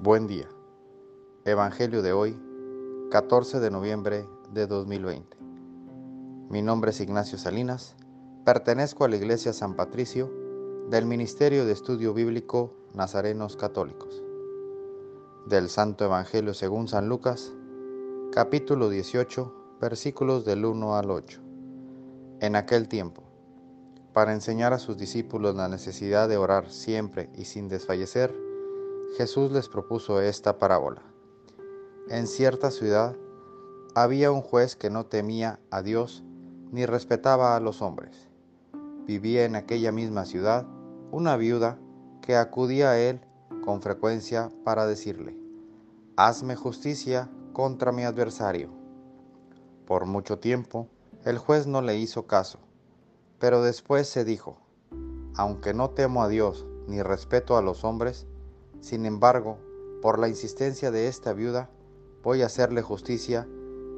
Buen día. Evangelio de hoy, 14 de noviembre de 2020. Mi nombre es Ignacio Salinas, pertenezco a la Iglesia San Patricio del Ministerio de Estudio Bíblico Nazarenos Católicos. Del Santo Evangelio según San Lucas, capítulo 18, versículos del 1 al 8. En aquel tiempo, para enseñar a sus discípulos la necesidad de orar siempre y sin desfallecer, Jesús les propuso esta parábola. En cierta ciudad había un juez que no temía a Dios ni respetaba a los hombres. Vivía en aquella misma ciudad una viuda que acudía a él con frecuencia para decirle, Hazme justicia contra mi adversario. Por mucho tiempo el juez no le hizo caso, pero después se dijo, Aunque no temo a Dios ni respeto a los hombres, sin embargo, por la insistencia de esta viuda, voy a hacerle justicia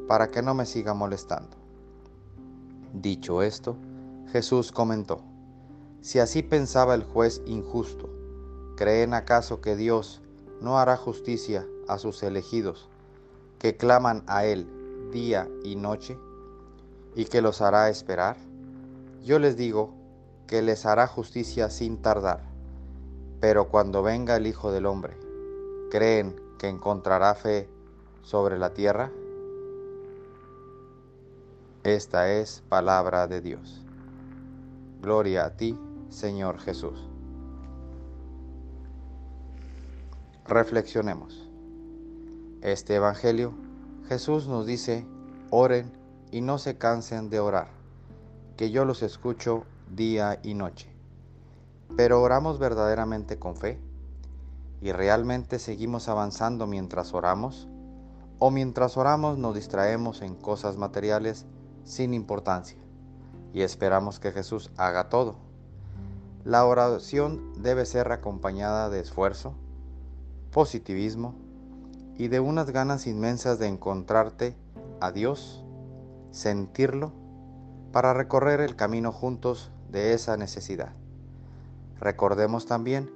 para que no me siga molestando. Dicho esto, Jesús comentó, si así pensaba el juez injusto, ¿creen acaso que Dios no hará justicia a sus elegidos, que claman a Él día y noche, y que los hará esperar? Yo les digo que les hará justicia sin tardar. Pero cuando venga el Hijo del Hombre, ¿creen que encontrará fe sobre la tierra? Esta es palabra de Dios. Gloria a ti, Señor Jesús. Reflexionemos. Este Evangelio, Jesús nos dice, oren y no se cansen de orar, que yo los escucho día y noche. Pero oramos verdaderamente con fe y realmente seguimos avanzando mientras oramos o mientras oramos nos distraemos en cosas materiales sin importancia y esperamos que Jesús haga todo. La oración debe ser acompañada de esfuerzo, positivismo y de unas ganas inmensas de encontrarte a Dios, sentirlo, para recorrer el camino juntos de esa necesidad. Recordemos también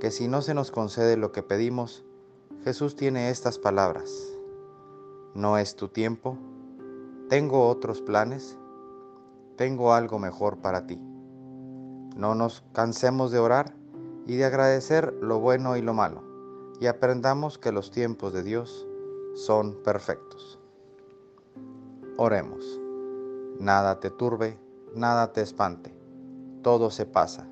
que si no se nos concede lo que pedimos, Jesús tiene estas palabras. No es tu tiempo, tengo otros planes, tengo algo mejor para ti. No nos cansemos de orar y de agradecer lo bueno y lo malo, y aprendamos que los tiempos de Dios son perfectos. Oremos. Nada te turbe, nada te espante, todo se pasa